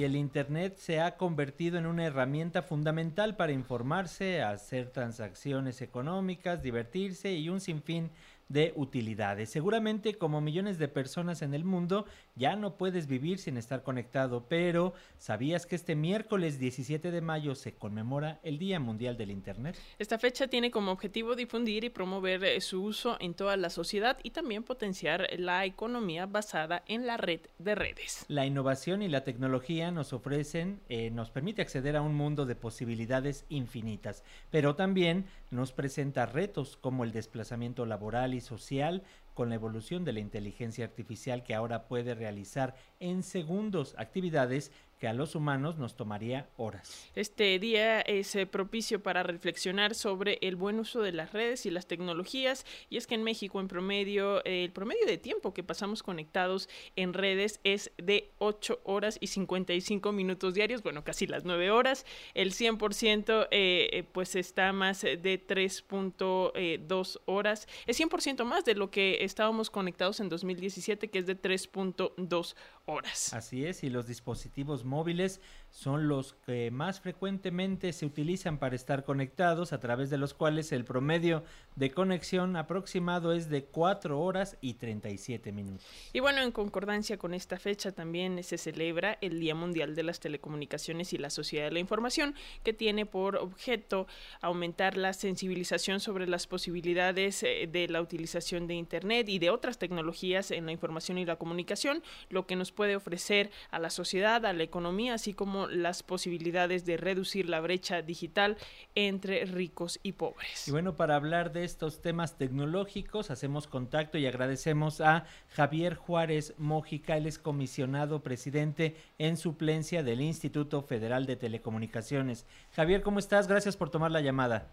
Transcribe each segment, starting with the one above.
y el Internet se ha convertido en una herramienta fundamental para informarse, hacer transacciones económicas, divertirse y un sinfín de utilidades. Seguramente como millones de personas en el mundo ya no puedes vivir sin estar conectado, pero ¿sabías que este miércoles 17 de mayo se conmemora el Día Mundial del Internet? Esta fecha tiene como objetivo difundir y promover eh, su uso en toda la sociedad y también potenciar la economía basada en la red de redes. La innovación y la tecnología nos ofrecen, eh, nos permite acceder a un mundo de posibilidades infinitas, pero también nos presenta retos como el desplazamiento laboral y social con la evolución de la inteligencia artificial que ahora puede realizar en segundos actividades que a los humanos nos tomaría horas. Este día es eh, propicio para reflexionar sobre el buen uso de las redes y las tecnologías y es que en México en promedio eh, el promedio de tiempo que pasamos conectados en redes es de 8 horas y 55 minutos diarios, bueno, casi las 9 horas. El 100% eh, pues está más de 3.2 horas. Es 100% más de lo que estábamos conectados en 2017 que es de 3.2 horas. Así es, y los dispositivos móviles son los que más frecuentemente se utilizan para estar conectados, a través de los cuales el promedio de conexión aproximado es de 4 horas y 37 minutos. Y bueno, en concordancia con esta fecha también se celebra el Día Mundial de las Telecomunicaciones y la Sociedad de la Información, que tiene por objeto aumentar la sensibilización sobre las posibilidades eh, de la utilización de Internet y de otras tecnologías en la información y la comunicación, lo que nos puede ofrecer a la sociedad, a la economía, así como las posibilidades de reducir la brecha digital entre ricos y pobres. Y bueno, para hablar de estos temas tecnológicos, hacemos contacto y agradecemos a Javier Juárez Mójica, él es comisionado presidente en suplencia del Instituto Federal de Telecomunicaciones. Javier, ¿cómo estás? Gracias por tomar la llamada.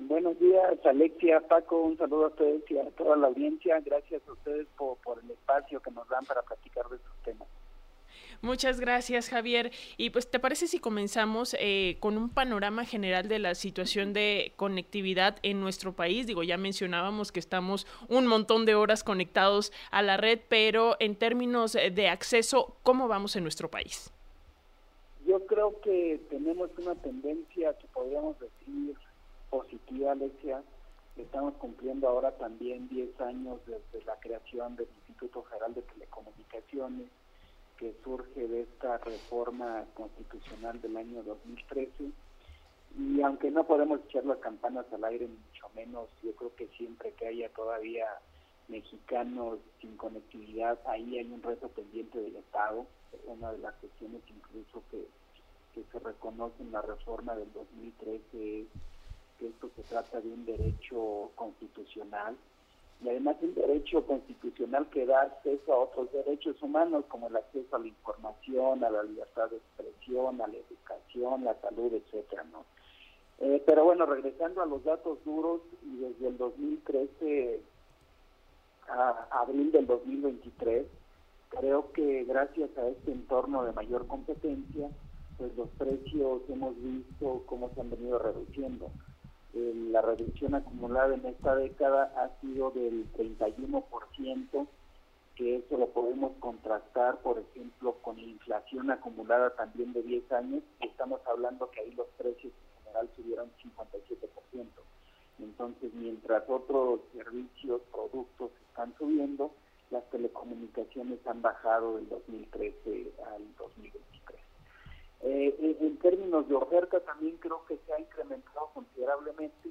Buenos días, Alexia, Paco, un saludo a ustedes y a toda la audiencia. Gracias a ustedes por, por el espacio que nos dan para platicar de estos temas. Muchas gracias, Javier. Y pues, ¿te parece si comenzamos eh, con un panorama general de la situación de conectividad en nuestro país? Digo, ya mencionábamos que estamos un montón de horas conectados a la red, pero en términos de acceso, ¿cómo vamos en nuestro país? Yo creo que tenemos una tendencia que podríamos decir positiva, Alexia. Estamos cumpliendo ahora también 10 años desde la creación del Instituto Federal de Telecomunicaciones que surge de esta reforma constitucional del año 2013. Y aunque no podemos echar las campanas al aire, mucho menos, yo creo que siempre que haya todavía mexicanos sin conectividad, ahí hay un reto pendiente del Estado. Una de las cuestiones incluso que, que se reconoce en la reforma del 2013 es que esto se trata de un derecho constitucional y además un derecho constitucional que da acceso a otros derechos humanos como el acceso a la información, a la libertad de expresión, a la educación, la salud, etcétera, ¿no? Eh, pero bueno, regresando a los datos duros, y desde el 2013 a abril del 2023, creo que gracias a este entorno de mayor competencia, pues los precios hemos visto cómo se han venido reduciendo la reducción acumulada en esta década ha sido del 31%, que eso lo podemos contrastar, por ejemplo, con la inflación acumulada también de 10 años, estamos hablando que ahí los precios en general subieron 57%. Entonces, mientras otros servicios, productos están subiendo, las telecomunicaciones han bajado del 2013 al 2023. Eh, en términos de oferta también creo que se ha incrementado considerablemente.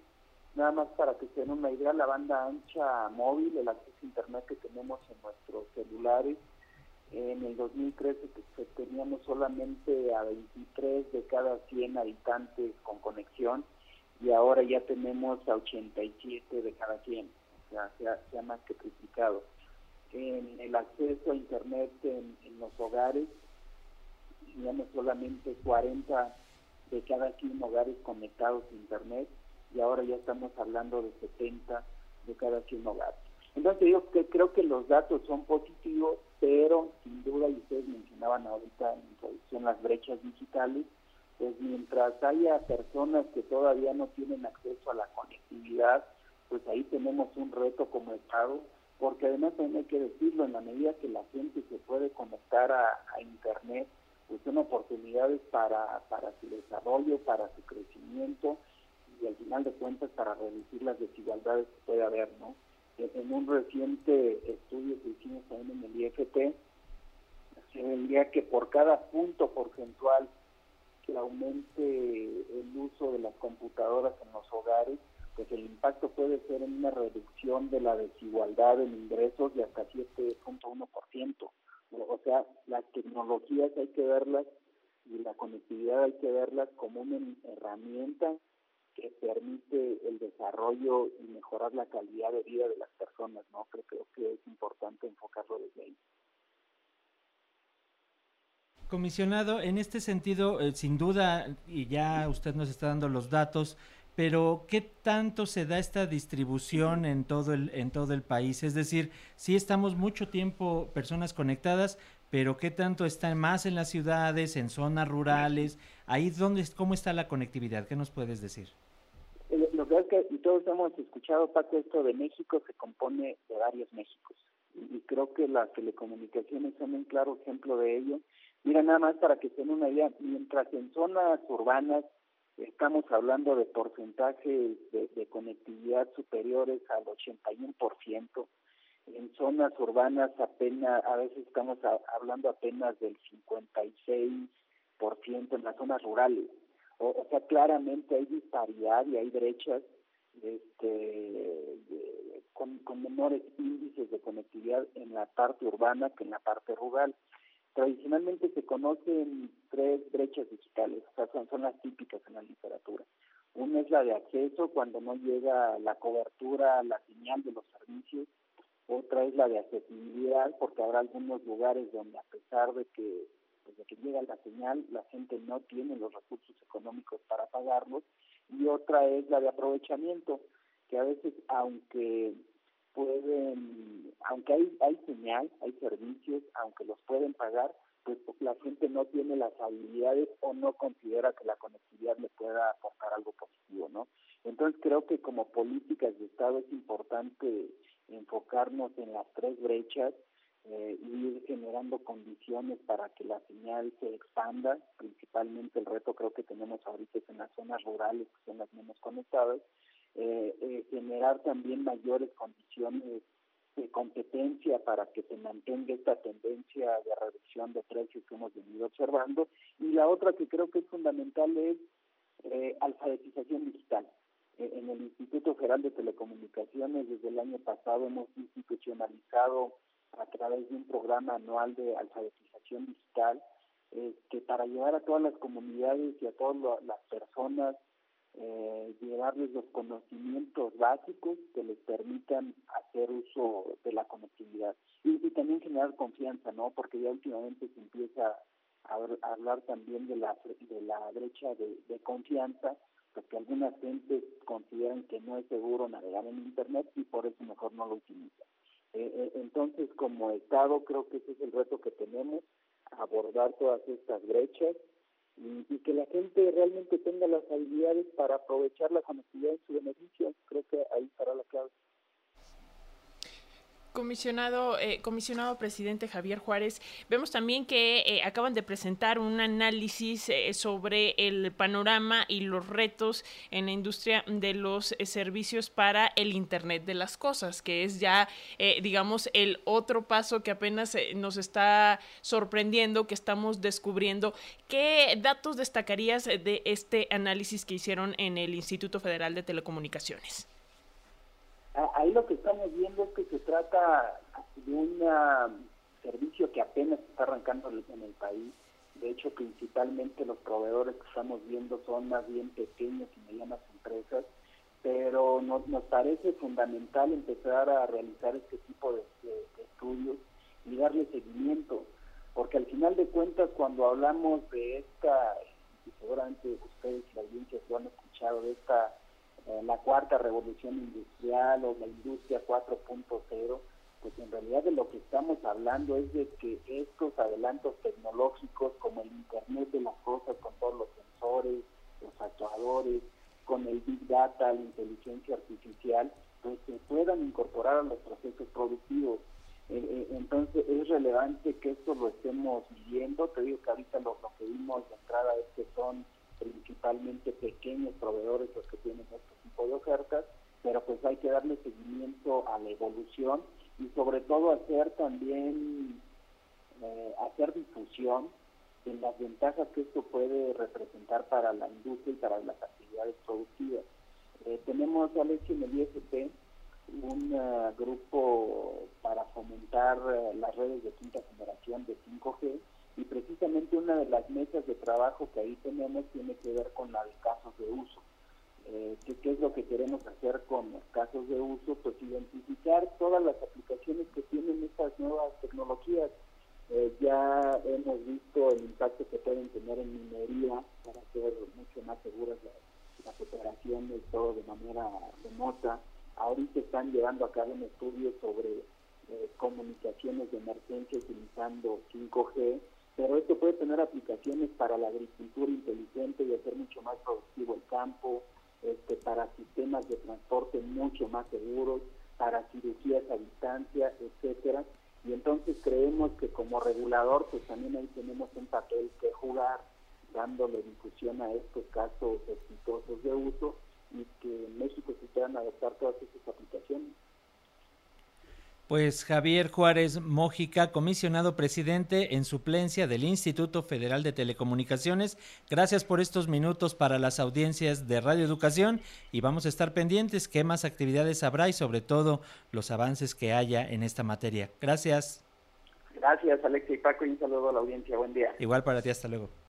Nada más para que se den una idea, la banda ancha móvil, el acceso a Internet que tenemos en nuestros celulares, en el 2013 pues, teníamos solamente a 23 de cada 100 habitantes con conexión y ahora ya tenemos a 87 de cada 100, o sea, se ha, más que triplicado. En el acceso a Internet en los hogares, teníamos solamente 40 de cada 100 hogares conectados a Internet y ahora ya estamos hablando de 70 de cada 100 hogares. Entonces que creo que los datos son positivos, pero sin duda, y ustedes mencionaban ahorita en introducción las brechas digitales, pues mientras haya personas que todavía no tienen acceso a la conectividad, pues ahí tenemos un reto como Estado, porque además también hay que decirlo, en la medida que la gente se puede conectar a, a Internet, pues son oportunidades para, para su desarrollo, para su crecimiento y al final de cuentas para reducir las desigualdades que puede haber, ¿no? En, un reciente estudio que hicimos también en el IFT, se veía que por cada punto porcentual que aumente el uso de las computadoras en los hogares, pues el impacto puede ser en una reducción de la desigualdad en ingresos de hasta 7.1%. O sea, las tecnologías hay que verlas y la conectividad hay que verlas como una herramienta que permite el desarrollo y mejorar la calidad de vida de las personas, ¿no? Creo, creo que es importante enfocarlo desde ahí. Comisionado, en este sentido, eh, sin duda, y ya usted nos está dando los datos, pero ¿qué tanto se da esta distribución en todo el, en todo el país? Es decir, sí estamos mucho tiempo personas conectadas, pero ¿qué tanto está más en las ciudades, en zonas rurales? Ahí dónde, ¿cómo está la conectividad? ¿Qué nos puedes decir? Eh, lo que es que todos hemos escuchado, Paco, esto de México se compone de varios Méxicos. Y creo que las telecomunicaciones son un claro ejemplo de ello. Mira, nada más para que se den una idea, mientras en zonas urbanas estamos hablando de porcentajes de, conectividad superiores al 81%. En zonas urbanas apenas, a veces estamos hablando apenas del 56% en las zonas rurales. O, sea, claramente hay disparidad y hay brechas este, con, con menores índices de conectividad en la parte urbana que en la parte rural. Tradicionalmente se conocen tres brechas digitales, o sea, son, las típicas en la literatura. Una es la de acceso, cuando no llega la cobertura, la señal de los servicios. Otra es la de accesibilidad, porque habrá algunos lugares donde a pesar de que desde que llega la señal, la gente no tiene los recursos económicos para pagarlos. Y otra es la de aprovechamiento, que a veces, aunque pueden, aunque hay, hay señal, hay servicios, aunque los pueden pagar, pues la gente no tiene las habilidades o no considera que la conectividad le pueda aportar algo positivo, ¿no? Entonces creo que como políticas de Estado es importante enfocarnos en las tres brechas eh, y ir generando condiciones para que la señal se expanda, principalmente el reto creo que tenemos ahorita es en las zonas rurales, que son las menos conectadas, eh, eh, generar también mayores condiciones de competencia para que se mantenga esta tendencia de reducción de precios que hemos venido observando. Y la otra que creo que es fundamental es eh, alfabetización digital. Eh, en el Instituto Federal de Telecomunicaciones desde el año pasado hemos institucionalizado a través de un programa anual de alfabetización digital que para llevar a todas las comunidades y a todas las personas eh, llevarles los conocimientos básicos que les permitan hacer uso de la conectividad y, también generar confianza, ¿no? Porque ya últimamente se empieza a, hablar también de la de la brecha de, confianza, porque algunas gentes consideran que no es seguro navegar en Internet y por eso mejor no lo utilizan. Eh, eh, entonces, como Estado, creo que ese es el reto que tenemos, abordar todas estas brechas y, que la gente realmente tenga las habilidades para aprovechar la conectividad en su beneficio. Creo que ahí estará la clave. Comisionado, eh, comisionado presidente Javier Juárez, vemos también que eh, acaban de presentar un análisis eh, sobre el panorama y los retos en la industria de los servicios para el Internet de las Cosas, que es ya, digamos, el otro paso que apenas nos está sorprendiendo, que estamos descubriendo. ¿Qué datos destacarías de este análisis que hicieron en el Instituto Federal de Telecomunicaciones? Ahí lo que estamos viendo es que trata de un servicio que apenas está arrancando en el país. De hecho, principalmente los proveedores que estamos viendo son más bien pequeñas y medianas empresas, pero nos, nos parece fundamental empezar a realizar este tipo de, estudios y darle seguimiento, porque al final de cuentas cuando hablamos de esta, y seguramente ustedes y la audiencia lo han escuchado, de esta eh, la cuarta revolución industrial o la industria 4.0, pues en realidad de lo que estamos hablando es de que estos adelantos tecnológicos como el Internet de las Cosas con todos los sensores, los actuadores, con el Big Data, la inteligencia artificial, pues se puedan incorporar a los procesos productivos. Eh, eh, entonces es relevante que esto lo estemos viendo. Te digo que ahorita lo, que vimos de entrada es que son principalmente pequeños proveedores los que tienen tipo de ofertas, pero pues hay que darle seguimiento a la evolución y sobre todo hacer también, eh, hacer difusión en las ventajas que esto puede representar para la industria y para las actividades productivas. Eh, tenemos, Alex, en el ISP un uh, grupo para fomentar uh, las redes de quinta generación de 5G y precisamente una de las mesas de trabajo que ahí tenemos tiene que ver con la de casos de uso. Eh, ¿qué, es lo que queremos hacer con los casos de uso? Pues identificar todas las aplicaciones que tienen estas nuevas tecnologías. Eh, ya hemos visto el impacto que pueden tener en minería para hacer mucho más seguras las, operaciones, todo de manera remota Ahorita están llevando a cabo un estudio sobre eh, comunicaciones de emergencia utilizando 5G, pero esto puede tener aplicaciones para la agricultura inteligente y hacer mucho más productivo el campo, para sistemas de transporte mucho más seguros, para cirugías a distancia, etcétera. Y entonces creemos que como regulador, pues también ahí tenemos un papel que jugar, dándole difusión a estos casos exitosos de uso y que en México se puedan adoptar todas estas aplicaciones. Pues Javier Juárez Mójica, comisionado presidente en suplencia del Instituto Federal de Telecomunicaciones, gracias por estos minutos para las audiencias de Radio Educación y vamos a estar pendientes qué más actividades habrá y sobre todo los avances que haya en esta materia. Gracias. Gracias, Alexia y Paco, y un saludo a la audiencia. Buen día. Igual para ti, hasta luego.